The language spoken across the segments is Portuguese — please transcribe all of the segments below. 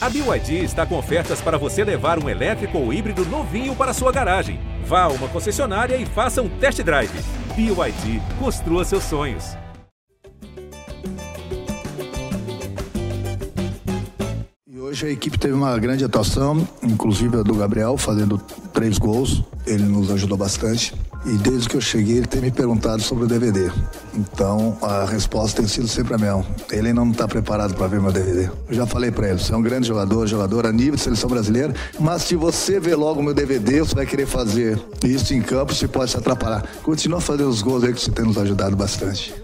A BYD está com ofertas para você levar um elétrico ou híbrido novinho para sua garagem. Vá a uma concessionária e faça um test drive. BYD, construa seus sonhos. E hoje a equipe teve uma grande atuação, inclusive a do Gabriel, fazendo três gols. Ele nos ajudou bastante. E desde que eu cheguei, ele tem me perguntado sobre o DVD. Então, a resposta tem sido sempre a mesma. Ele ainda não está preparado para ver meu DVD. Eu já falei para ele, você é um grande jogador, jogador a nível de seleção brasileira, mas se você ver logo meu DVD, você vai querer fazer isso em campo, você pode se atrapalhar. Continua fazendo os gols aí que você tem nos ajudado bastante.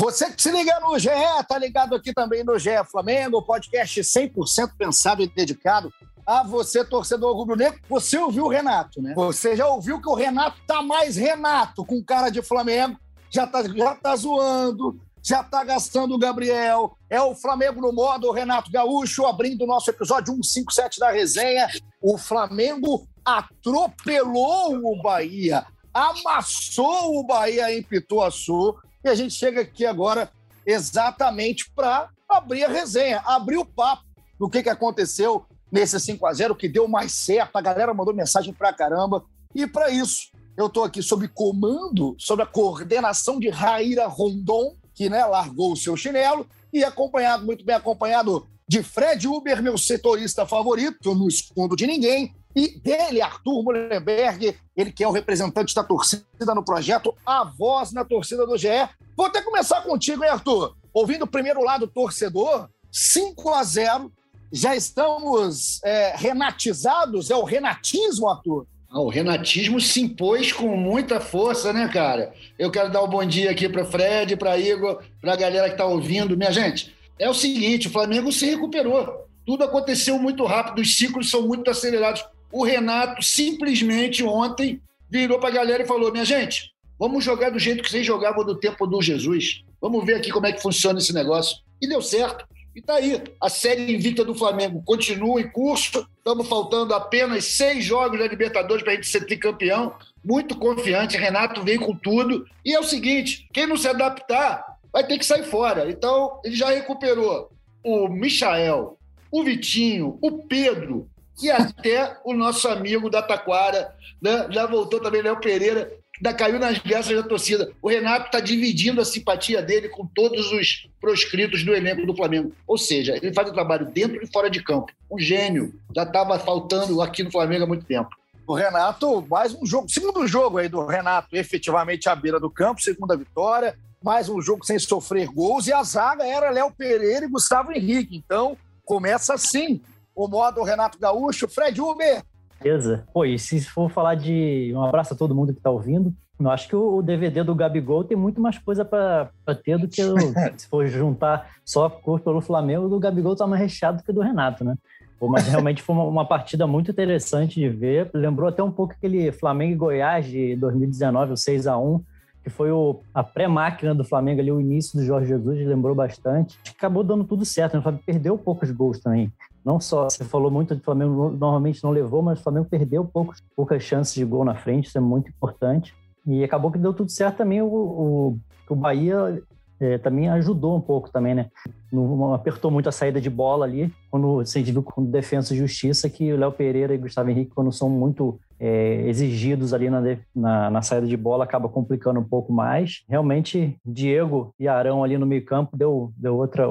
Você que se liga no GE, tá ligado aqui também no GE Flamengo, podcast 100% pensado e dedicado a você, torcedor rubro-negro, você ouviu o Renato, né? Você já ouviu que o Renato tá mais Renato, com cara de Flamengo, já tá, já tá zoando, já tá gastando o Gabriel. É o Flamengo no modo Renato Gaúcho, abrindo o nosso episódio 157 da resenha. O Flamengo atropelou o Bahia, amassou o Bahia em Pituaçu. E a gente chega aqui agora exatamente para abrir a resenha, abrir o papo do que, que aconteceu nesse 5 a 0 que deu mais certo. A galera mandou mensagem pra caramba. E para isso, eu estou aqui sob comando, sob a coordenação de Raíra Rondon, que né, largou o seu chinelo, e acompanhado, muito bem acompanhado, de Fred Uber, meu setorista favorito, eu não escondo de ninguém, e dele, Arthur Mullenberg, ele que é o representante da torcida no projeto A Voz na Torcida do GE. Vou até começar contigo, hein, Arthur? Ouvindo o primeiro lado torcedor, 5 a 0 já estamos é, renatizados? É o renatismo, Arthur? Ah, o renatismo se impôs com muita força, né, cara? Eu quero dar um bom dia aqui para Fred, para Igor, para a galera que está ouvindo. Minha gente, é o seguinte: o Flamengo se recuperou. Tudo aconteceu muito rápido, os ciclos são muito acelerados. O Renato simplesmente ontem virou para a galera e falou: minha gente, vamos jogar do jeito que vocês jogavam do tempo do Jesus. Vamos ver aqui como é que funciona esse negócio. E deu certo. E tá aí, a série invicta do Flamengo continua em curso. Estamos faltando apenas seis jogos da Libertadores para a gente ser tricampeão. Muito confiante, Renato vem com tudo. E é o seguinte: quem não se adaptar vai ter que sair fora. Então, ele já recuperou o Michael, o Vitinho, o Pedro e até o nosso amigo da Taquara, né? já voltou também, Léo Pereira ainda caiu nas graças da torcida. O Renato está dividindo a simpatia dele com todos os proscritos do elenco do Flamengo. Ou seja, ele faz o trabalho dentro e fora de campo. Um gênio. Já estava faltando aqui no Flamengo há muito tempo. O Renato, mais um jogo, segundo jogo aí do Renato, efetivamente à beira do campo, segunda vitória, mais um jogo sem sofrer gols, e a zaga era Léo Pereira e Gustavo Henrique. Então, começa assim o modo Renato Gaúcho. Fred Uber, certeza. Pô, e se for falar de. Um abraço a todo mundo que está ouvindo. Eu acho que o DVD do Gabigol tem muito mais coisa para ter do que o, se for juntar só curto pelo Flamengo, o do Gabigol tá mais recheado do que o do Renato, né? Mas realmente foi uma, uma, partida muito interessante de ver. Lembrou até um pouco aquele Flamengo e Goiás de 2019, o 6 a 1 que foi o, a pré-máquina do Flamengo ali, o início do Jorge Jesus, lembrou bastante. Acabou dando tudo certo, né? o Flamengo perdeu poucos gols também. Não só, você falou muito do Flamengo, normalmente não levou, mas o Flamengo perdeu poucos, poucas chances de gol na frente, isso é muito importante. E acabou que deu tudo certo também. O, o, o Bahia é, também ajudou um pouco também, né? Não apertou muito a saída de bola ali, quando você viu com defesa e justiça que o Léo Pereira e Gustavo Henrique, quando são muito é, exigidos ali na, na, na, saída de bola, acaba complicando um pouco mais. Realmente, Diego e Arão ali no meio campo deu, deu outra,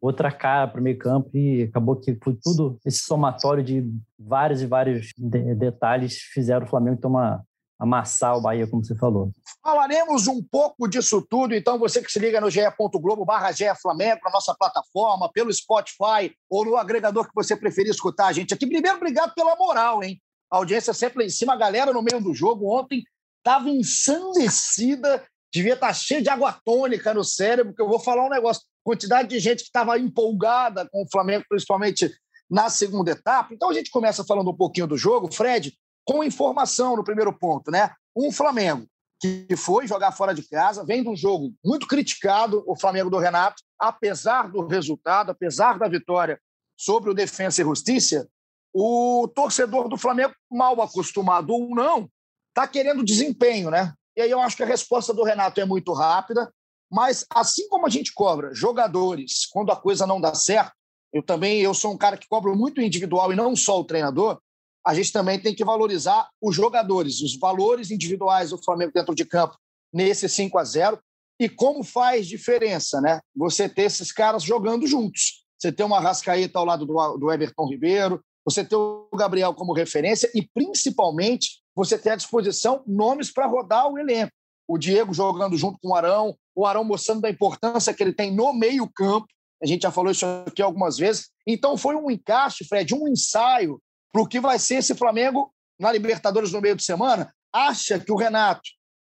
outra cara para o meio campo e acabou que foi tudo esse somatório de vários e vários de detalhes fizeram o Flamengo tomar amassar o Bahia, como você falou. Falaremos um pouco disso tudo, então você que se liga no ge.globo barra Flamengo, na nossa plataforma, pelo Spotify ou no agregador que você preferir escutar a gente aqui. Primeiro, obrigado pela moral, hein? A audiência sempre lá em cima, a galera no meio do jogo ontem estava ensandecida, devia estar tá cheia de água tônica no cérebro, que eu vou falar um negócio quantidade de gente que estava empolgada com o Flamengo, principalmente na segunda etapa. Então a gente começa falando um pouquinho do jogo, Fred, com informação no primeiro ponto, né? Um Flamengo que foi jogar fora de casa, vem de um jogo muito criticado, o Flamengo do Renato, apesar do resultado, apesar da vitória sobre o Defensa e Justiça, o torcedor do Flamengo, mal acostumado ou não, está querendo desempenho, né? E aí eu acho que a resposta do Renato é muito rápida. Mas, assim como a gente cobra jogadores quando a coisa não dá certo, eu também eu sou um cara que cobro muito individual e não só o treinador, a gente também tem que valorizar os jogadores, os valores individuais do Flamengo dentro de campo nesse 5 a 0 e como faz diferença, né? Você ter esses caras jogando juntos. Você ter uma Rascaeta ao lado do, do Everton Ribeiro, você ter o Gabriel como referência e, principalmente, você ter à disposição nomes para rodar o elenco. O Diego jogando junto com o Arão, o Arão mostrando a importância que ele tem no meio-campo. A gente já falou isso aqui algumas vezes. Então, foi um encaixe, Fred, um ensaio para o que vai ser esse Flamengo na Libertadores no meio de semana. Acha que o Renato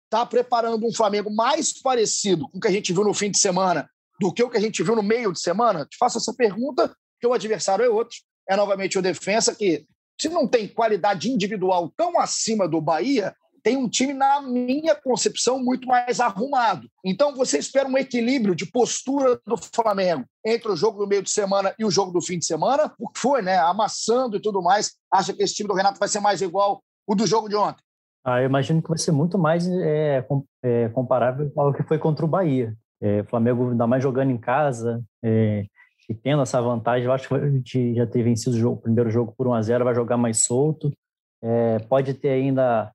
está preparando um Flamengo mais parecido com o que a gente viu no fim de semana do que o que a gente viu no meio de semana? Te faço essa pergunta, porque o adversário é outro. É novamente o Defensa, que se não tem qualidade individual tão acima do Bahia, tem um time, na minha concepção, muito mais arrumado. Então, você espera um equilíbrio de postura do Flamengo entre o jogo do meio de semana e o jogo do fim de semana, o que foi, né? Amassando e tudo mais. Acha que esse time do Renato vai ser mais igual o do jogo de ontem? Ah, eu imagino que vai ser muito mais é, é, comparável ao que foi contra o Bahia. É, o Flamengo ainda mais jogando em casa é, e tendo essa vantagem. Eu acho que a gente já ter vencido o, jogo, o primeiro jogo por 1 a 0 vai jogar mais solto. É, pode ter ainda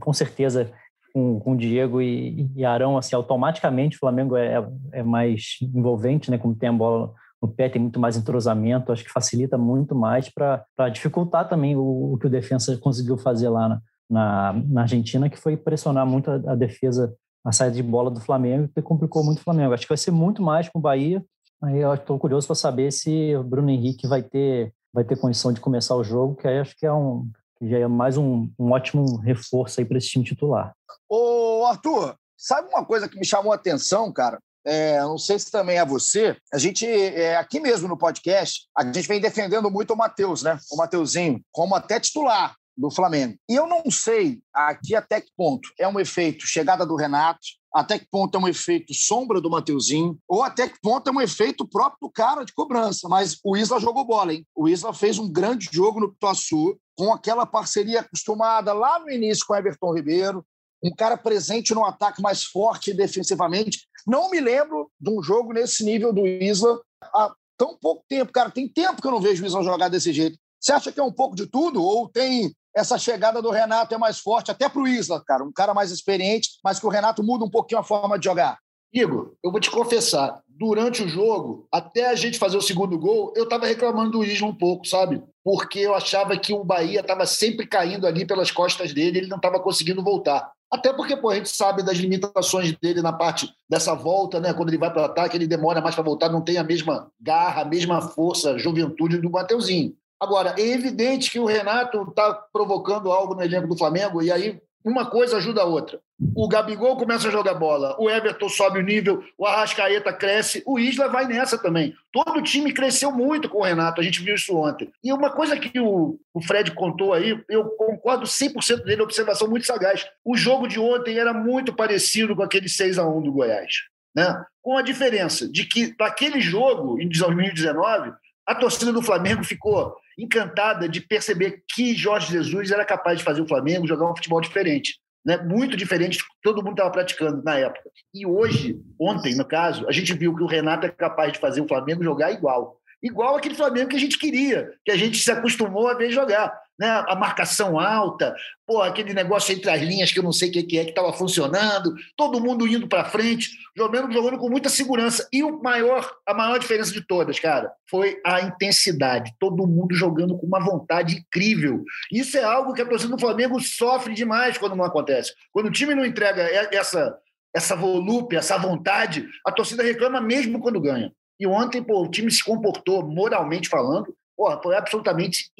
com certeza com, com Diego e, e Arão, assim, automaticamente o Flamengo é, é mais envolvente, né? Como tem a bola no pé, tem muito mais entrosamento, acho que facilita muito mais para dificultar também o, o, que o defensa conseguiu fazer lá na, na, na Argentina, que foi pressionar muito a, a, defesa, a saída de bola do Flamengo, que complicou muito o Flamengo. Acho que vai ser muito mais com o Bahia. Aí eu estou curioso para saber se o Bruno Henrique vai ter vai ter condição de começar o jogo, que aí acho que é um já é mais um, um ótimo reforço aí para esse time titular. Ô, Arthur, sabe uma coisa que me chamou a atenção, cara? É, não sei se também é você. A gente, é, aqui mesmo no podcast, a gente vem defendendo muito o Matheus, né? O Mateuzinho, como até titular do Flamengo. E eu não sei aqui até que ponto é um efeito chegada do Renato, até que ponto é um efeito sombra do Mateuzinho, ou até que ponto é um efeito próprio do cara de cobrança. Mas o Isla jogou bola, hein? O Isla fez um grande jogo no Pituaçu, com aquela parceria acostumada lá no início com Everton Ribeiro, um cara presente no ataque mais forte defensivamente. Não me lembro de um jogo nesse nível do Isla há tão pouco tempo, cara. Tem tempo que eu não vejo o Isla jogar desse jeito. Você acha que é um pouco de tudo? Ou tem essa chegada do Renato é mais forte, até para o Isla, cara, um cara mais experiente, mas que o Renato muda um pouquinho a forma de jogar. Igor, eu vou te confessar, durante o jogo, até a gente fazer o segundo gol, eu estava reclamando do Isla um pouco, sabe? Porque eu achava que o Bahia estava sempre caindo ali pelas costas dele, ele não estava conseguindo voltar. Até porque pô, a gente sabe das limitações dele na parte dessa volta, né? Quando ele vai para o ataque, ele demora mais para voltar, não tem a mesma garra, a mesma força, juventude do Mateuzinho. Agora, é evidente que o Renato está provocando algo no elenco do Flamengo, e aí uma coisa ajuda a outra. O Gabigol começa a jogar bola, o Everton sobe o nível, o Arrascaeta cresce, o Isla vai nessa também. Todo o time cresceu muito com o Renato, a gente viu isso ontem. E uma coisa que o, o Fred contou aí, eu concordo 100% dele, observação muito sagaz. O jogo de ontem era muito parecido com aquele 6 a 1 do Goiás. Né? Com a diferença de que, naquele jogo, em 2019, a torcida do Flamengo ficou encantada de perceber que Jorge Jesus era capaz de fazer o Flamengo jogar um futebol diferente. Né? Muito diferente do que todo mundo estava praticando na época. E hoje, ontem, no caso, a gente viu que o Renato é capaz de fazer o Flamengo jogar igual. Igual aquele Flamengo que a gente queria, que a gente se acostumou a ver jogar né? a marcação alta, pô, aquele negócio entre as linhas que eu não sei o que é que estava funcionando, todo mundo indo para frente, jogando, jogando com muita segurança. E o maior, a maior diferença de todas, cara, foi a intensidade. Todo mundo jogando com uma vontade incrível. Isso é algo que a torcida do Flamengo sofre demais quando não acontece. Quando o time não entrega essa essa volúpia, essa vontade, a torcida reclama mesmo quando ganha. E ontem, pô, o time se comportou, moralmente falando, pô, foi absolutamente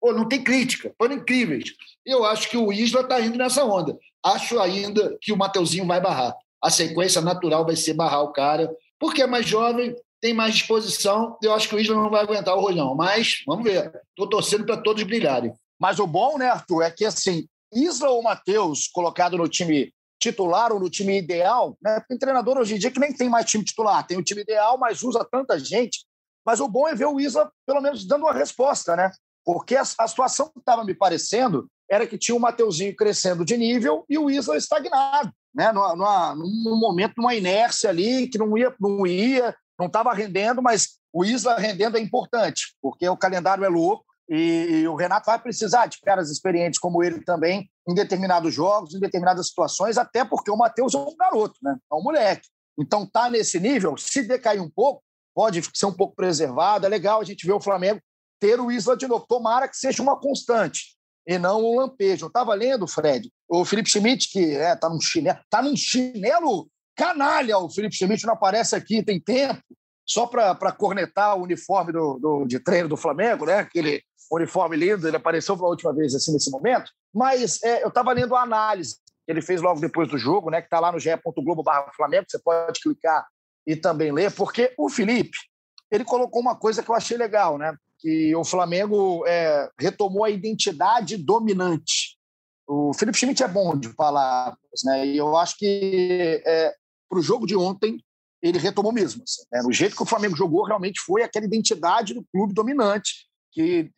Pô, não tem crítica, foram incríveis. Eu acho que o Isla está indo nessa onda. Acho ainda que o Mateuzinho vai barrar. A sequência natural vai ser barrar o cara, porque é mais jovem, tem mais disposição. Eu acho que o Isla não vai aguentar o rolhão, mas vamos ver. Estou torcendo para todos brilharem. Mas o bom, né, Arthur, é que assim, Isla ou Matheus, colocado no time titular ou no time ideal, né? Tem treinador hoje em dia que nem tem mais time titular, tem o time ideal, mas usa tanta gente. Mas o bom é ver o Isla, pelo menos, dando uma resposta, né? Porque a, a situação que estava me parecendo era que tinha o Mateuzinho crescendo de nível e o Isla estagnado, né? Numa, numa, num momento, numa inércia ali, que não ia, não ia, não estava rendendo, mas o Isla rendendo é importante, porque o calendário é louco e, o Renato vai precisar de caras experientes como ele também em determinados jogos, em determinadas situações, até porque o Matheus é um garoto, né? É um moleque. Então tá nesse nível, se decair um pouco, pode ser um pouco preservado. É legal a gente ver o Flamengo ter o Isla de novo. Tomara que seja uma constante e não um lampejo. Eu estava lendo, Fred, o Felipe Schmidt, que é, tá num chinelo, tá num chinelo canalha. O Felipe Schmidt não aparece aqui tem tempo, só para cornetar o uniforme do, do, de treino do Flamengo, né? Aquele uniforme lindo, ele apareceu pela última vez assim nesse momento. Mas é, eu estava lendo a análise que ele fez logo depois do jogo, né? Que está lá no ge.globo Flamengo, você pode clicar e também ler, porque o Felipe ele colocou uma coisa que eu achei legal, né? Que o Flamengo é, retomou a identidade dominante. O Felipe Schmidt é bom de palavras, né? E eu acho que é, para o jogo de ontem ele retomou mesmo. Assim, né? No jeito que o Flamengo jogou, realmente foi aquela identidade do clube dominante, que,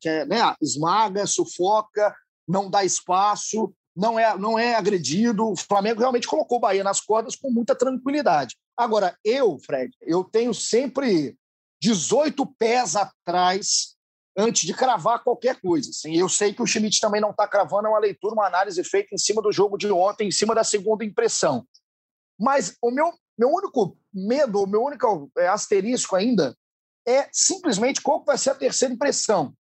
que é, né, esmaga, sufoca, não dá espaço, não é, não é agredido. O Flamengo realmente colocou o Bahia nas cordas com muita tranquilidade. Agora, eu, Fred, eu tenho sempre 18 pés atrás antes de cravar qualquer coisa. Assim. Eu sei que o Schmidt também não está cravando, é uma leitura, uma análise feita em cima do jogo de ontem, em cima da segunda impressão. Mas o meu, meu único medo, o meu único é, asterisco ainda é simplesmente qual vai ser a terceira impressão.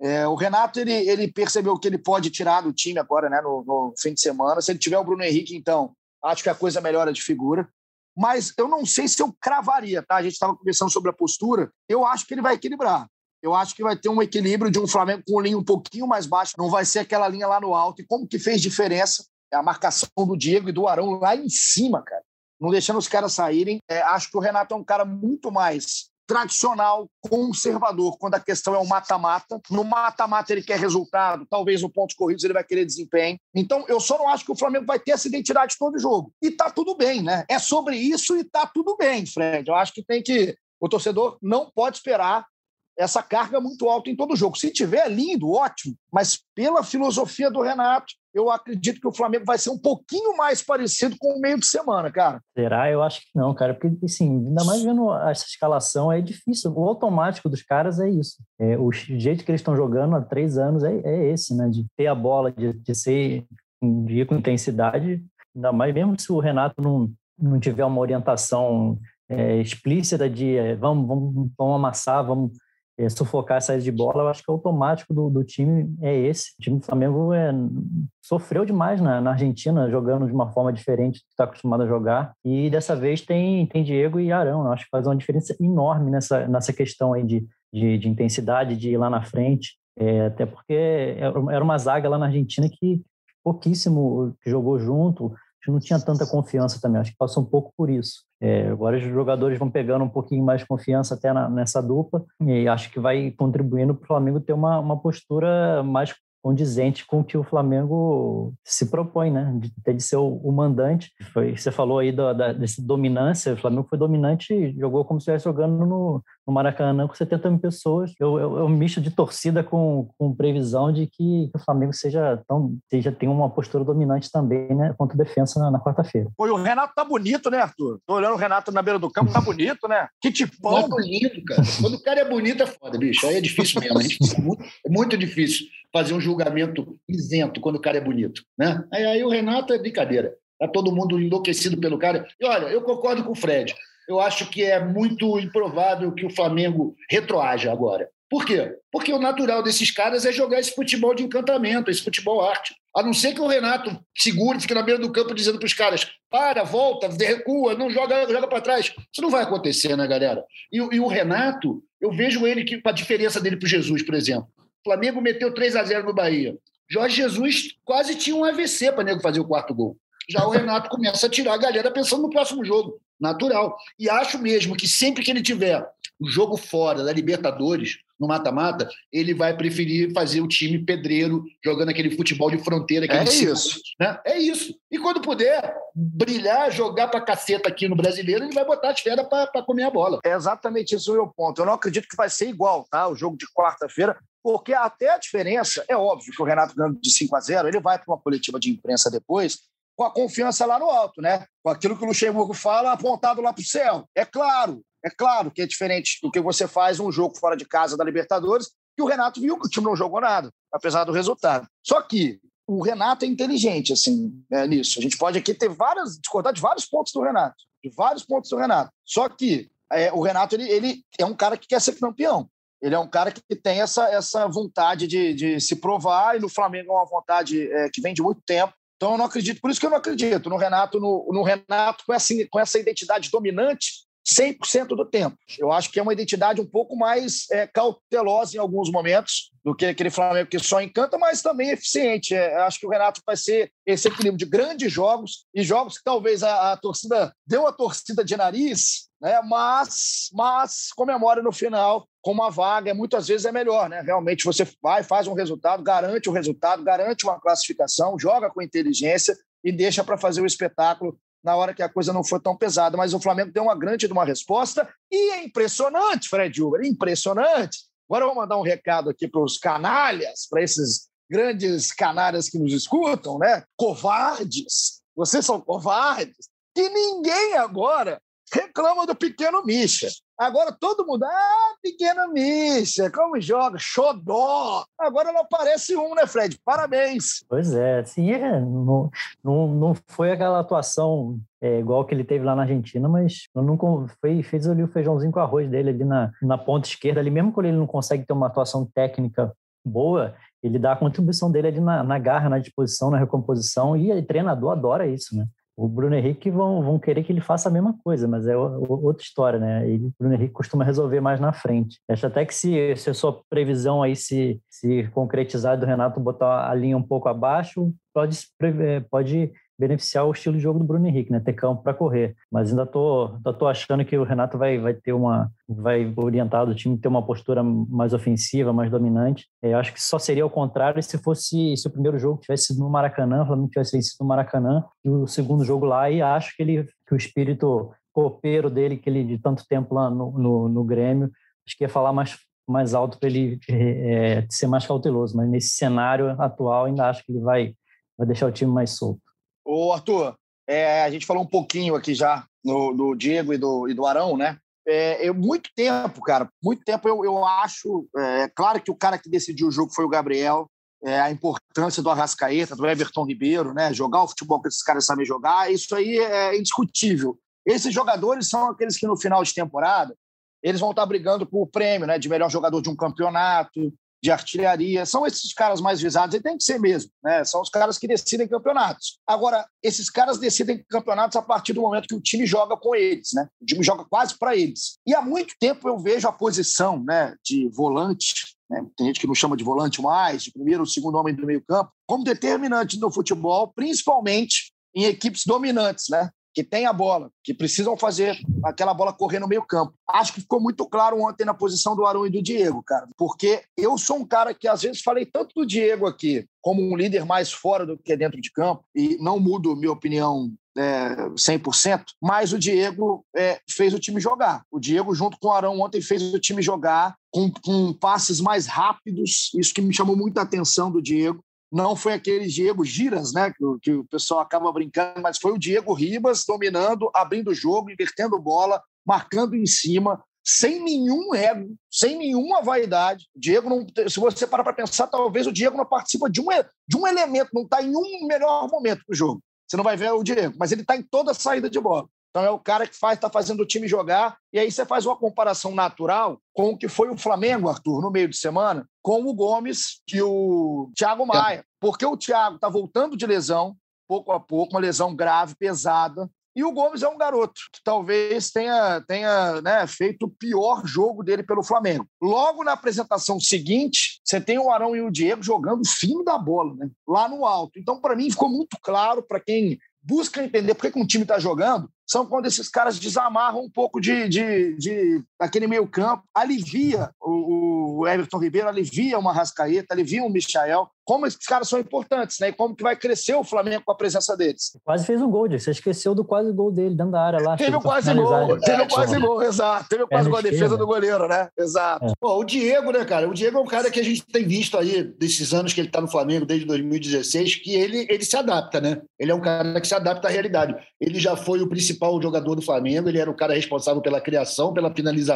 É, o Renato ele, ele percebeu que ele pode tirar do time agora, né, no, no, fim de semana. Se ele tiver o Bruno Henrique, então acho que a coisa melhora de figura. Mas eu não sei se eu cravaria, tá? A gente estava conversando sobre a postura. Eu acho que ele vai equilibrar. Eu acho que vai ter um equilíbrio de um Flamengo com linha um pouquinho mais baixo. Não vai ser aquela linha lá no alto. E como que fez diferença é a marcação do Diego e do Arão lá em cima, cara não deixando os caras saírem. É, acho que o Renato é um cara muito mais tradicional, conservador, quando a questão é o mata-mata. No mata-mata ele quer resultado, talvez no pontos corridos ele vai querer desempenho. Então, eu só não acho que o Flamengo vai ter essa identidade todo jogo. E tá tudo bem, né? É sobre isso e tá tudo bem, Fred. Eu acho que tem que. O torcedor não pode esperar essa carga muito alta em todo jogo. Se tiver, lindo, ótimo. Mas pela filosofia do Renato, eu acredito que o Flamengo vai ser um pouquinho mais parecido com o meio de semana, cara. Será? Eu acho que não, cara, porque, assim, ainda mais vendo essa escalação, é difícil. O automático dos caras é isso. É, o jeito que eles estão jogando há três anos é, é esse, né? De ter a bola, de, de ser um dia com intensidade, ainda mais mesmo se o Renato não, não tiver uma orientação é, explícita de é, vamos, vamos, vamos amassar, vamos é, sufocar a saída de bola, eu acho que o automático do, do time é esse. O time do Flamengo é, sofreu demais na, na, Argentina, jogando de uma forma diferente do que está acostumado a jogar. E dessa vez tem, tem Diego e Arão. Eu acho que faz uma diferença enorme nessa, nessa questão aí de, de, de intensidade, de ir lá na frente. É, até porque era uma zaga lá na Argentina que pouquíssimo jogou junto não tinha tanta confiança também. Acho que passou um pouco por isso. É, agora os jogadores vão pegando um pouquinho mais confiança até na, nessa dupla e acho que vai contribuindo para o Flamengo ter uma, uma postura mais condizente com o que o Flamengo se propõe, né? De, de ser o, o, mandante. Foi, você falou aí da, da, dessa dominância, o Flamengo foi dominante, jogou como se estivesse jogando no, no Maracanã com 70 mil pessoas. Eu, eu, eu misto de torcida com, com previsão de que, que, o Flamengo seja tão seja tem uma postura dominante também, né? Contra a defesa na, na quarta-feira. Pô, o Renato tá bonito, né, Arthur? Tô olhando o Renato na beira do campo, tá bonito, né? Que tipão. Muito lindo, cara. Quando o cara é bonito é foda, bicho. Aí é difícil mesmo. É, muito, é muito difícil fazer um julgamento isento quando o cara é bonito, né? Aí, aí o Renato é brincadeira. Tá todo mundo enlouquecido pelo cara. E olha, eu concordo com o Fred. Eu acho que é muito improvável que o Flamengo retroaja agora. Por quê? Porque o natural desses caras é jogar esse futebol de encantamento, esse futebol arte. A não ser que o Renato segure, fique na beira do campo dizendo para os caras: para, volta, recua, não joga, joga para trás. Isso não vai acontecer, né, galera? E, e o Renato, eu vejo ele que, a diferença dele para o Jesus, por exemplo. O Flamengo meteu 3 a 0 no Bahia. Jorge Jesus quase tinha um AVC para nego fazer o quarto gol. Já o Renato começa a tirar a galera pensando no próximo jogo. Natural. E acho mesmo que sempre que ele tiver o jogo fora da Libertadores, no mata-mata, ele vai preferir fazer o time pedreiro, jogando aquele futebol de fronteira. É isso. Né? É isso. E quando puder brilhar, jogar pra caceta aqui no brasileiro, ele vai botar as feras para comer a bola. É exatamente isso o meu ponto. Eu não acredito que vai ser igual, tá? O jogo de quarta-feira, porque até a diferença, é óbvio que o Renato ganhando de 5 a 0 ele vai para uma coletiva de imprensa depois com a confiança lá no alto, né? Com aquilo que o Luxemburgo fala apontado lá para o céu. É claro, É claro que é diferente do que você faz um jogo fora de casa da Libertadores, que o Renato viu que o time não jogou nada, apesar do resultado. Só que o Renato é inteligente, assim, é, nisso. A gente pode aqui ter várias, discordar de vários pontos do Renato, de vários pontos do Renato. Só que é, o Renato, ele, ele é um cara que quer ser campeão. Ele é um cara que tem essa, essa vontade de, de se provar, e no Flamengo é uma vontade é, que vem de muito tempo. Então eu não acredito, por isso que eu não acredito no Renato, no, no Renato com essa, com essa identidade dominante 100% do tempo. Eu acho que é uma identidade um pouco mais é, cautelosa em alguns momentos do que aquele Flamengo que só encanta, mas também eficiente. É, acho que o Renato vai ser esse equilíbrio de grandes jogos e jogos que talvez a, a torcida deu a torcida de nariz, né? mas, mas comemora no final com uma vaga, muitas vezes é melhor, né? Realmente você vai, faz um resultado, garante o resultado, garante uma classificação, joga com inteligência e deixa para fazer o espetáculo na hora que a coisa não foi tão pesada. Mas o Flamengo deu uma grande de uma resposta e é impressionante, Fred Uber, impressionante. Agora eu vou mandar um recado aqui para os canalhas, para esses grandes canalhas que nos escutam, né? Covardes. Vocês são covardes. Que ninguém agora reclama do pequeno Misha. Agora todo mundo, ah, pequeno Misha, como joga, xodó. Agora não aparece um, né, Fred? Parabéns. Pois é, sim, é, não, não, não foi aquela atuação é, igual que ele teve lá na Argentina, mas não foi, fez ali o feijãozinho com arroz dele ali na, na ponta esquerda, ali mesmo quando ele não consegue ter uma atuação técnica boa, ele dá a contribuição dele ali na, na garra, na disposição, na recomposição, e o treinador adora isso, né? O Bruno Henrique vão, vão querer que ele faça a mesma coisa, mas é outra história, né? Ele, o Bruno Henrique costuma resolver mais na frente. Acho até que se, se a sua previsão aí se, se concretizar do Renato botar a linha um pouco abaixo, pode, é, pode beneficiar o estilo de jogo do Bruno Henrique, né? Ter campo para correr. Mas ainda tô, ainda tô achando que o Renato vai, vai ter uma, vai orientar o time ter uma postura mais ofensiva, mais dominante. Eu acho que só seria ao contrário se fosse se o primeiro jogo tivesse sido no Maracanã, o Flamengo tivesse vencido no Maracanã e o segundo jogo lá. E acho que ele, que o espírito copeiro dele, que ele de tanto tempo lá no, no, no Grêmio, acho que ia falar mais mais alto para ele é, ser mais cauteloso, mas nesse cenário atual ainda acho que ele vai, vai deixar o time mais solto. Ô, Arthur, é, a gente falou um pouquinho aqui já no, do Diego e do, e do Arão, né? É, eu, muito tempo, cara, muito tempo eu, eu acho. É, claro que o cara que decidiu o jogo foi o Gabriel, é, a importância do Arrascaeta, do Everton Ribeiro, né? Jogar o futebol que esses caras sabem jogar, isso aí é indiscutível. Esses jogadores são aqueles que no final de temporada eles vão estar brigando por prêmio, né? De melhor jogador de um campeonato, de artilharia, são esses caras mais visados, e tem que ser mesmo, né? São os caras que decidem campeonatos. Agora, esses caras decidem campeonatos a partir do momento que o time joga com eles, né? O time joga quase para eles. E há muito tempo eu vejo a posição, né, de volante, né? Tem gente que não chama de volante mais, de primeiro ou segundo homem do meio-campo, como determinante no futebol, principalmente em equipes dominantes, né? Que tem a bola, que precisam fazer aquela bola correr no meio campo. Acho que ficou muito claro ontem na posição do Arão e do Diego, cara, porque eu sou um cara que às vezes falei tanto do Diego aqui como um líder mais fora do que dentro de campo, e não mudo minha opinião é, 100%, mas o Diego é, fez o time jogar. O Diego, junto com o Arão, ontem fez o time jogar com, com passes mais rápidos, isso que me chamou muita atenção do Diego não foi aquele Diego Giras, né, que, que, o pessoal acaba brincando, mas foi o Diego Ribas dominando, abrindo o jogo, invertendo bola, marcando em cima, sem nenhum ego, sem nenhuma vaidade. Diego não, se você parar para pensar, talvez o Diego não participa de um, de um elemento, não está em um melhor momento do jogo. Você não vai ver o Diego, mas ele está em toda a saída de bola. Então é o cara que faz, está fazendo o time jogar. E aí você faz uma comparação natural com o que foi o Flamengo, Arthur, no meio de semana, com o Gomes e o Thiago Maia. Porque o Thiago está voltando de lesão, pouco a pouco, uma lesão grave, pesada. E o Gomes é um garoto que talvez tenha, tenha né, feito o pior jogo dele pelo Flamengo. Logo na apresentação seguinte, você tem o Arão e o Diego jogando fino da bola, né, lá no alto. Então, para mim, ficou muito claro para quem busca entender por que, que um time está jogando, são quando esses caras desamarram um pouco de, de, de daquele meio campo, alivia o, o, Everton Ribeiro, alivia uma Rascaeta, alivia o Michael, como esses caras são importantes, né? E como que vai crescer o Flamengo com a presença deles. Quase fez um gol, você esqueceu do quase gol dele dentro da área lá. Teve o quase gol, teve o quase gol, exato. Teve o quase gol, a defesa do goleiro, né? Exato. É. Pô, o Diego, né, cara? O Diego é um cara que a gente tem visto aí, desses anos que ele tá no Flamengo, desde 2016, que ele, ele se adapta, né? Ele é um cara que se adapta à realidade. Ele já foi o principal jogador do Flamengo, ele era o cara responsável pela criação, pela finalização,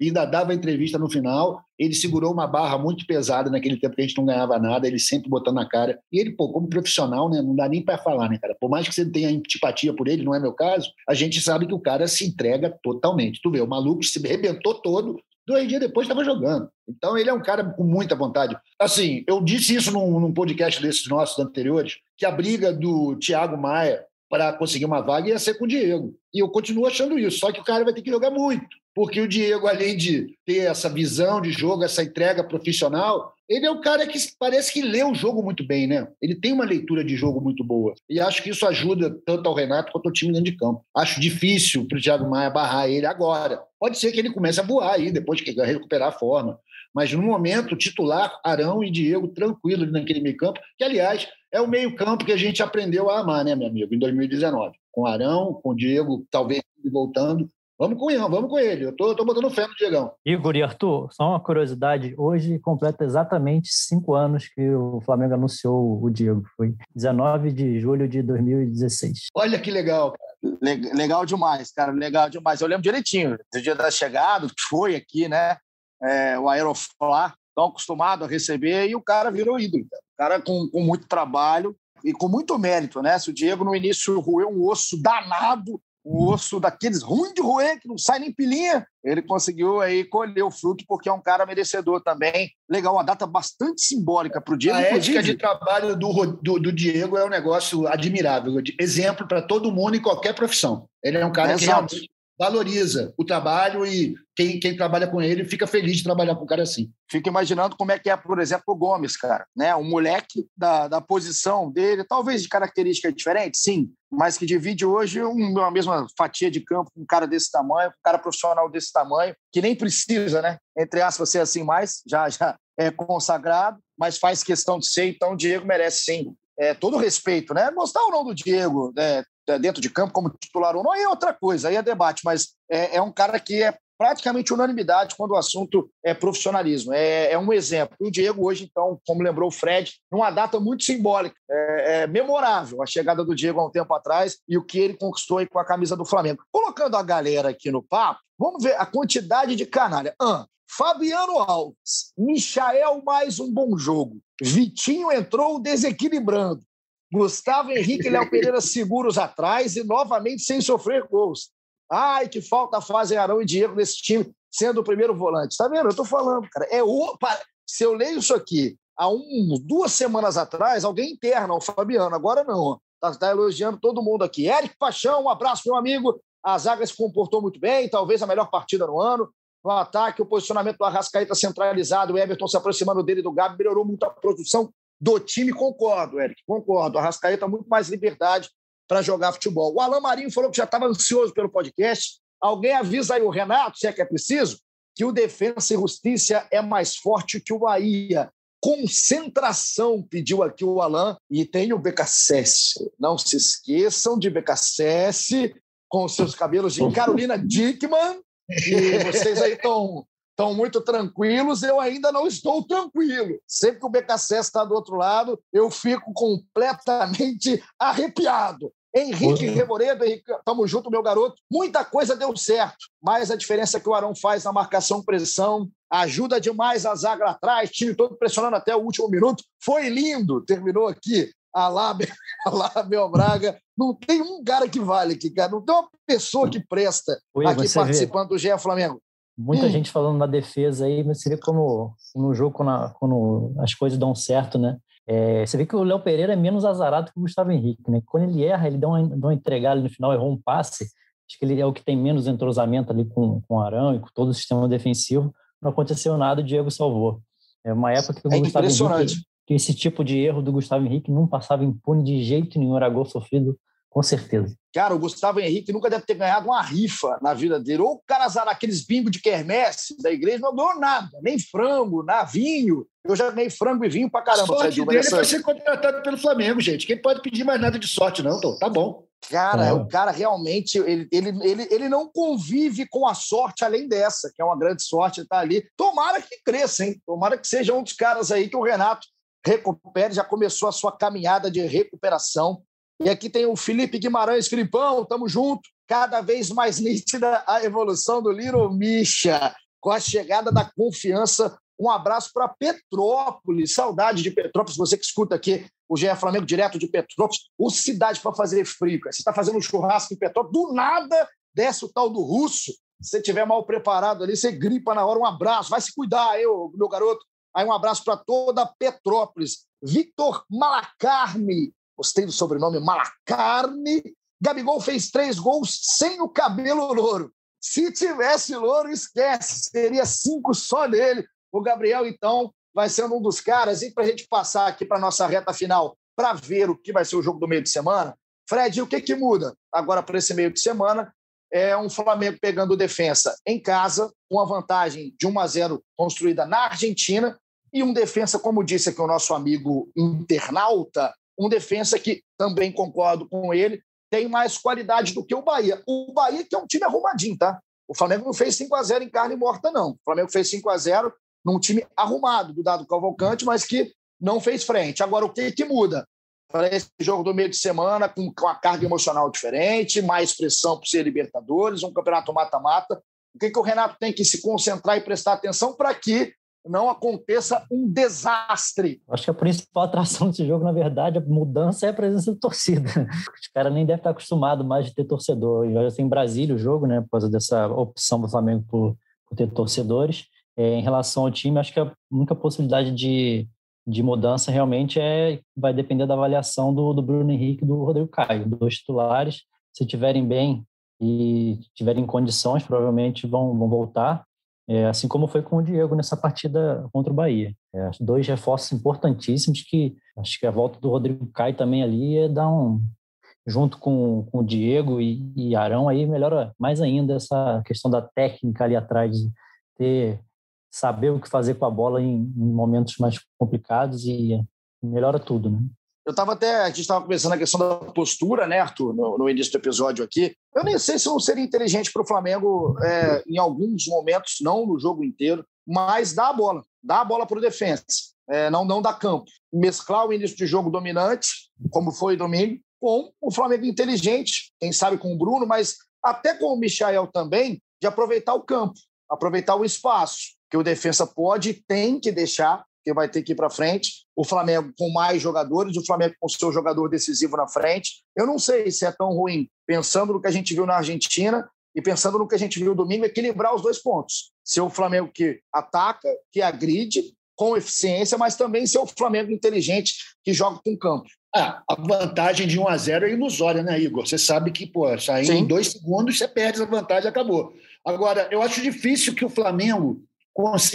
e ainda dava entrevista no final. Ele segurou uma barra muito pesada naquele tempo que a gente não ganhava nada, ele sempre botando na cara. E ele, pô, como profissional, né, não dá nem para falar, né, cara? Por mais que você tenha antipatia por ele, não é meu caso, a gente sabe que o cara se entrega totalmente. Tu vê, o maluco se arrebentou todo, dois dias depois estava jogando. Então ele é um cara com muita vontade. Assim, eu disse isso num, num podcast desses nossos anteriores, que a briga do Thiago Maia para conseguir uma vaga ia ser com o Diego. E eu continuo achando isso, só que o cara vai ter que jogar muito porque o Diego, além de ter essa visão de jogo, essa entrega profissional, ele é um cara que parece que lê o jogo muito bem, né? Ele tem uma leitura de jogo muito boa. E acho que isso ajuda tanto ao Renato quanto ao time dentro de campo. Acho difícil para o Thiago Maia barrar ele agora. Pode ser que ele comece a voar aí, depois que recuperar a forma. Mas no momento, titular, Arão e Diego tranquilo ali naquele meio campo, que aliás é o meio campo que a gente aprendeu a amar, né, meu amigo, em 2019. Com Arão, com Diego, talvez voltando, Vamos com ele, vamos com ele. Eu tô, eu tô botando fé no Diegão. Igor e Arthur, só uma curiosidade. Hoje completa exatamente cinco anos que o Flamengo anunciou o Diego. Foi 19 de julho de 2016. Olha que legal, cara. Legal demais, cara. Legal demais. Eu lembro direitinho do dia da chegada, que foi aqui, né? É, o Aeroflá, tão acostumado a receber, e o cara virou ídolo. Cara. O cara com, com muito trabalho e com muito mérito, né? Se o Diego no início roeu um osso danado um osso daqueles ruim de roer, que não sai nem pilinha, ele conseguiu aí colher o fruto porque é um cara merecedor também. Legal, uma data bastante simbólica para o Diego. A ética de trabalho do, do, do, Diego é um negócio admirável, exemplo para todo mundo em qualquer profissão. Ele é um cara é que realmente valoriza o trabalho e quem, quem trabalha com ele fica feliz de trabalhar com um cara assim. Fico imaginando como é que é, por exemplo, o Gomes, cara. Né? Um moleque da, da posição dele, talvez de característica diferente, sim, mas que divide hoje uma mesma fatia de campo com um cara desse tamanho, um cara profissional desse tamanho, que nem precisa, né? Entre aspas, ser assim mais, já, já é consagrado, mas faz questão de ser, então o Diego merece sim é, todo o respeito, né? Gostar ou não do Diego, né? Dentro de campo como titular ou não, aí é outra coisa, aí é debate, mas é, é um cara que é praticamente unanimidade quando o assunto é profissionalismo. É, é, um exemplo. O Diego hoje, então, como lembrou o Fred, numa data muito simbólica, é, é, memorável a chegada do Diego há um tempo atrás e o que ele conquistou aí com a camisa do Flamengo. Colocando a galera aqui no papo, vamos ver a quantidade de canalha. Ah, Fabiano Alves, Michael mais um bom jogo. Vitinho entrou desequilibrando. Gustavo Henrique e Léo Pereira seguros atrás e novamente sem sofrer gols. Ai, que falta fazem Arão e Diego nesse time, sendo o primeiro volante. Tá vendo? Eu tô falando, cara. É o... Se eu leio isso aqui há um, duas semanas atrás, alguém interna o Fabiano. Agora não. Tá, tá elogiando todo mundo aqui. Eric Paixão, um abraço, meu amigo. A zaga se comportou muito bem, talvez a melhor partida no ano. No ataque, o posicionamento do Arrascaeta centralizado, o Everton se aproximando dele do Gabi, melhorou muito a produção do time, concordo, Eric, concordo. A Rascaeta muito mais liberdade para jogar futebol. O Alain Marinho falou que já estava ansioso pelo podcast. Alguém avisa aí o Renato, se é que é preciso, que o Defensa e Justiça é mais forte que o Bahia. Concentração, pediu aqui o Alain. E tem o BKSS. Não se esqueçam de BKSS com seus cabelos de Carolina Dickman. E vocês aí estão estão muito tranquilos, eu ainda não estou tranquilo. Sempre que o BKC está do outro lado, eu fico completamente arrepiado. Henrique uhum. Remoredo, Henrique, tamo junto, meu garoto. Muita coisa deu certo, mas a diferença que o Arão faz na marcação-pressão ajuda demais a zaga lá atrás, time todo pressionando até o último minuto. Foi lindo, terminou aqui a lá, a lá Bel Braga. Não tem um cara que vale aqui, cara. Não tem uma pessoa que presta Oi, aqui participando vê. do GE Flamengo. Muita hum. gente falando na defesa aí, mas você vê como no jogo, quando, quando as coisas dão certo, né? É, você vê que o Léo Pereira é menos azarado que o Gustavo Henrique, né? Quando ele erra, ele dá uma, dá uma entregada no final, errou um passe. Acho que ele é o que tem menos entrosamento ali com, com o Arão e com todo o sistema defensivo. Não aconteceu nada, o Diego salvou. É uma época que o é Gustavo Henrique, que esse tipo de erro do Gustavo Henrique não passava impune de jeito nenhum, era gol sofrido com certeza. Cara, o Gustavo Henrique nunca deve ter ganhado uma rifa na vida dele. Ou o cara zarar aqueles bingo de quermesse da igreja, não ganhou nada, nem frango, nem vinho. Eu já ganhei frango e vinho pra caramba. A sorte dele vai ser contratado pelo Flamengo, gente. Quem pode pedir mais nada de sorte, não, tô. Tá bom. Cara, é. o cara realmente ele, ele, ele, ele não convive com a sorte além dessa, que é uma grande sorte estar ali. Tomara que cresça, hein? Tomara que seja um dos caras aí que o Renato recupere, já começou a sua caminhada de recuperação. E aqui tem o Felipe Guimarães, Filipão, tamo junto. Cada vez mais nítida a evolução do Little Misha, com a chegada da confiança. Um abraço para Petrópolis, saudade de Petrópolis. Você que escuta aqui o GE Flamengo direto de Petrópolis, o cidade para fazer frio. Cara. Você está fazendo um churrasco em Petrópolis, do nada desce o tal do russo. Se você estiver mal preparado ali, você gripa na hora. Um abraço, vai se cuidar, eu, meu garoto. Aí um abraço para toda Petrópolis. Victor Malacarme, gostei do sobrenome Malacarme. Gabigol fez três gols sem o cabelo louro. Se tivesse louro, esquece, seria cinco só nele. O Gabriel, então, vai sendo um dos caras. E para a gente passar aqui para a nossa reta final, para ver o que vai ser o jogo do meio de semana, Fred, o que, que muda agora para esse meio de semana? É um Flamengo pegando defensa em casa, uma vantagem de 1 a 0 construída na Argentina, e um defensa, como disse aqui o nosso amigo internauta, um defensa que também concordo com ele, tem mais qualidade do que o Bahia. O Bahia que é um time arrumadinho, tá? O Flamengo não fez 5 a 0 em carne morta, não. O Flamengo fez 5 a 0 num time arrumado do Dado Cavalcante, mas que não fez frente. Agora, o que, que muda? Para esse jogo do meio de semana, com uma carga emocional diferente, mais pressão por ser Libertadores, um campeonato mata-mata. O que, que o Renato tem que se concentrar e prestar atenção para que não aconteça um desastre. Acho que a principal atração desse jogo, na verdade, a mudança é a presença de torcida. Os caras nem devem estar acostumados mais de ter torcedor. Já tem em Brasília o jogo, né, por causa dessa opção do Flamengo por, por ter torcedores. É, em relação ao time, acho que a única possibilidade de, de mudança realmente é vai depender da avaliação do, do Bruno Henrique e do Rodrigo Caio, dois titulares. Se tiverem bem e tiverem condições, provavelmente vão, vão voltar é, assim como foi com o Diego nessa partida contra o Bahia. É, dois reforços importantíssimos que acho que a volta do Rodrigo Caio também ali é dar um junto com, com o Diego e, e Arão aí melhora mais ainda essa questão da técnica ali atrás de ter saber o que fazer com a bola em, em momentos mais complicados e melhora tudo, né? Eu estava até, a gente estava conversando a questão da postura, né, Arthur, no, no, início do episódio aqui. Eu nem sei se não seria inteligente para o Flamengo é, em alguns momentos, não no jogo inteiro, mas dar a bola, dar a bola para o defensa, é, não, não dar campo. Mesclar o início de jogo dominante, como foi domingo, com o Flamengo inteligente, quem sabe com o Bruno, mas até com o Michael também, de aproveitar o campo, aproveitar o espaço, que o defensa pode e tem que deixar que vai ter que ir para frente. O Flamengo com mais jogadores, o Flamengo com seu jogador decisivo na frente. Eu não sei se é tão ruim, pensando no que a gente viu na Argentina e pensando no que a gente viu domingo, equilibrar os dois pontos. Ser o Flamengo que ataca, que agride com eficiência, mas também ser o Flamengo inteligente que joga com campo. Ah, a vantagem de 1 a 0 é ilusória, né, Igor? Você sabe que, pô, sair em dois segundos, você perde essa vantagem acabou. Agora, eu acho difícil que o Flamengo,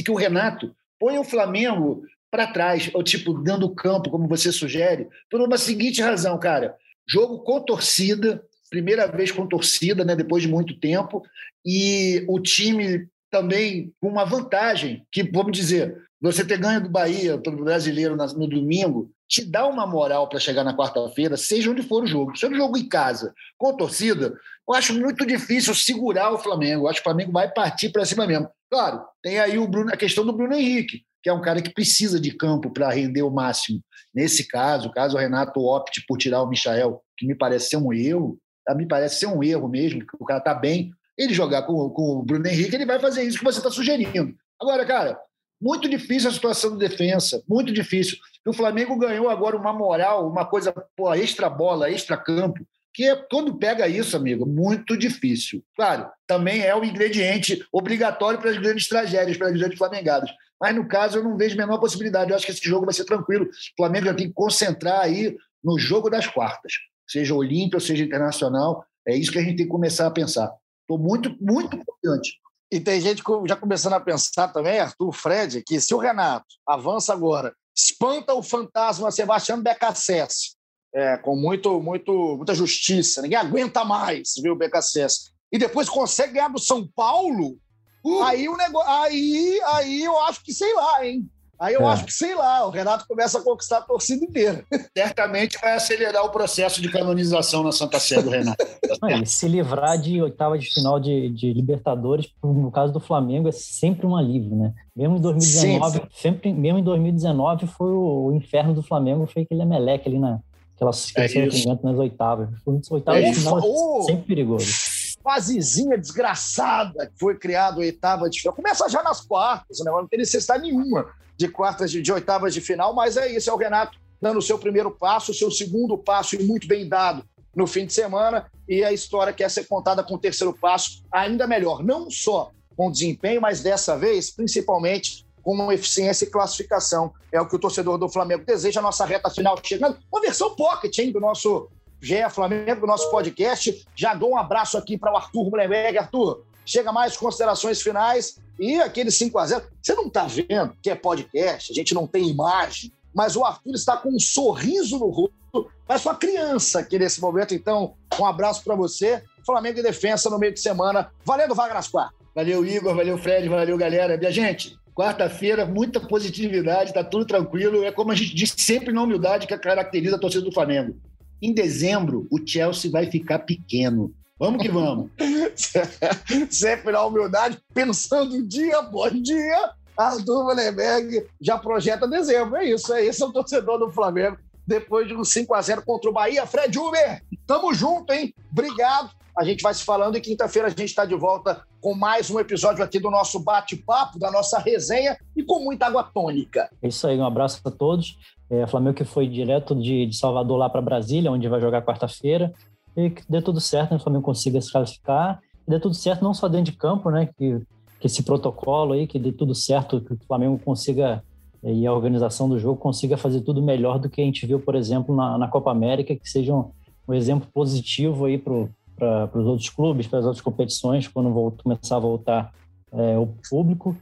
que o Renato põe o Flamengo para trás, ou tipo, dando campo, como você sugere, por uma seguinte razão, cara. Jogo com torcida, primeira vez com torcida, né, depois de muito tempo, e o time também com uma vantagem, que, vamos dizer, você ter ganho do Bahia pelo brasileiro no domingo, te dá uma moral para chegar na quarta-feira, seja onde for o jogo. Se é um jogo em casa, com torcida, eu acho muito difícil segurar o Flamengo. Eu acho que o Flamengo vai partir para cima mesmo. Claro, tem aí o Bruno, a questão do Bruno Henrique, que é um cara que precisa de campo para render o máximo. Nesse caso, caso o Renato opte por tirar o Michael, que me parece ser um erro, tá? me parece ser um erro mesmo, que o cara está bem, ele jogar com, com o Bruno Henrique, ele vai fazer isso que você está sugerindo. Agora, cara, muito difícil a situação de defesa, muito difícil. O Flamengo ganhou agora uma moral, uma coisa, pô, extra bola, extra campo, que quando pega isso, amigo, muito difícil. Claro, também é o ingrediente obrigatório para as grandes tragédias, para as grandes flamengadas. Mas no caso, eu não vejo a menor possibilidade. Eu acho que esse jogo vai ser tranquilo. O Flamengo já tem que concentrar aí no jogo das quartas, seja Olímpia, seja Internacional. É isso que a gente tem que começar a pensar. Estou muito, muito confiante. E tem gente já começando a pensar também, Arthur, Fred, que se o Renato avança agora, espanta o fantasma Sebastião Becassese, é, com muito, muito, muita justiça. Ninguém aguenta mais, viu, o BKSS. E depois consegue ganhar do São Paulo. Uh. Aí o negócio. Aí, aí eu acho que, sei lá, hein? Aí eu é. acho que, sei lá, o Renato começa a conquistar a torcida inteira. Certamente vai acelerar o processo de canonização na Santa Sé do Renato. Não, se livrar de oitava de final de, de, Libertadores, no caso do Flamengo, é sempre um alívio, né? Mesmo em 2019, sempre, mesmo em 2019 foi o, inferno do Flamengo, foi aquele Emelec ali na aquelas é nas oitavas. Oitavas é final é sempre perigoso fasezinha desgraçada que foi criada oitava de final. Começa já nas quartas, né? não tem necessidade nenhuma de quartas de, de oitavas de final, mas é isso, é o Renato dando o seu primeiro passo, o seu segundo passo e muito bem dado no fim de semana, e a história quer ser contada com o terceiro passo ainda melhor, não só com desempenho, mas dessa vez, principalmente com eficiência e classificação. É o que o torcedor do Flamengo deseja. A nossa reta final chegando. Uma versão pocket, hein, do nosso GE Flamengo, do nosso podcast. Já dou um abraço aqui para o Arthur Mullenberg. Arthur, chega mais considerações finais e aquele 5 a 0 Você não está vendo que é podcast, a gente não tem imagem, mas o Arthur está com um sorriso no rosto, parece uma criança aqui nesse momento. Então, um abraço para você. Flamengo e defesa no meio de semana. Valendo, Vaga nas. Valeu, Igor. Valeu, Fred. Valeu, galera. Minha gente, quarta-feira, muita positividade, tá tudo tranquilo. É como a gente diz sempre na humildade que caracteriza a torcida do Flamengo. Em dezembro, o Chelsea vai ficar pequeno. Vamos que vamos. Sempre na humildade, pensando dia, bom dia. Arthur Vandenberg já projeta dezembro. É isso, é isso, é o torcedor do Flamengo. Depois de um 5 a 0 contra o Bahia. Fred Uber, tamo junto, hein? Obrigado. A gente vai se falando e quinta-feira a gente está de volta com mais um episódio aqui do nosso bate-papo, da nossa resenha e com muita água tônica. É isso aí, um abraço a todos. É, Flamengo que foi direto de, de Salvador lá para Brasília, onde vai jogar quarta-feira e que dê tudo certo, né? O Flamengo consiga se classificar, e dê tudo certo não só dentro de campo, né? Que, que esse protocolo aí, que dê tudo certo, que o Flamengo consiga e a organização do jogo consiga fazer tudo melhor do que a gente viu, por exemplo, na, na Copa América, que seja um, um exemplo positivo aí para os outros clubes, para as outras competições, quando volta, começar a voltar é, o público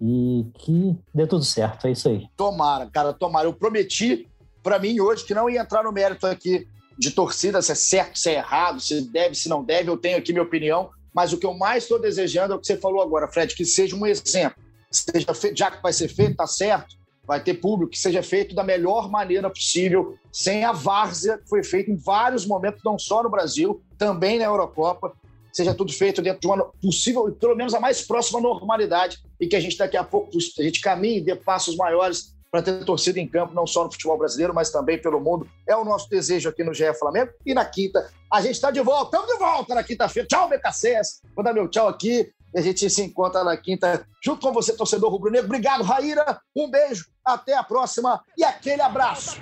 e que dê tudo certo, é isso aí. Tomara, cara, tomara. Eu prometi para mim hoje que não ia entrar no mérito aqui de torcida, se é certo, se é errado, se deve, se não deve, eu tenho aqui minha opinião, mas o que eu mais estou desejando é o que você falou agora, Fred, que seja um exemplo. Seja feito, já que vai ser feito, está certo, vai ter público, que seja feito da melhor maneira possível, sem a várzea que foi feita em vários momentos, não só no Brasil, também na Eurocopa. Seja tudo feito dentro de uma possível, pelo menos a mais próxima normalidade, e que a gente daqui a pouco a gente caminhe, dê passos maiores para ter torcida em campo, não só no futebol brasileiro, mas também pelo mundo. É o nosso desejo aqui no GE Flamengo. E na quinta, a gente está de volta. Estamos de volta na quinta-feira. Tchau, BKCS. Vou dar meu tchau aqui. E a gente se encontra na quinta, junto com você, torcedor rubro-negro. Obrigado, Raíra. Um beijo. Até a próxima. E aquele abraço.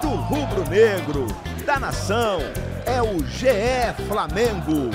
Do rubro-negro, da nação é o GE Flamengo.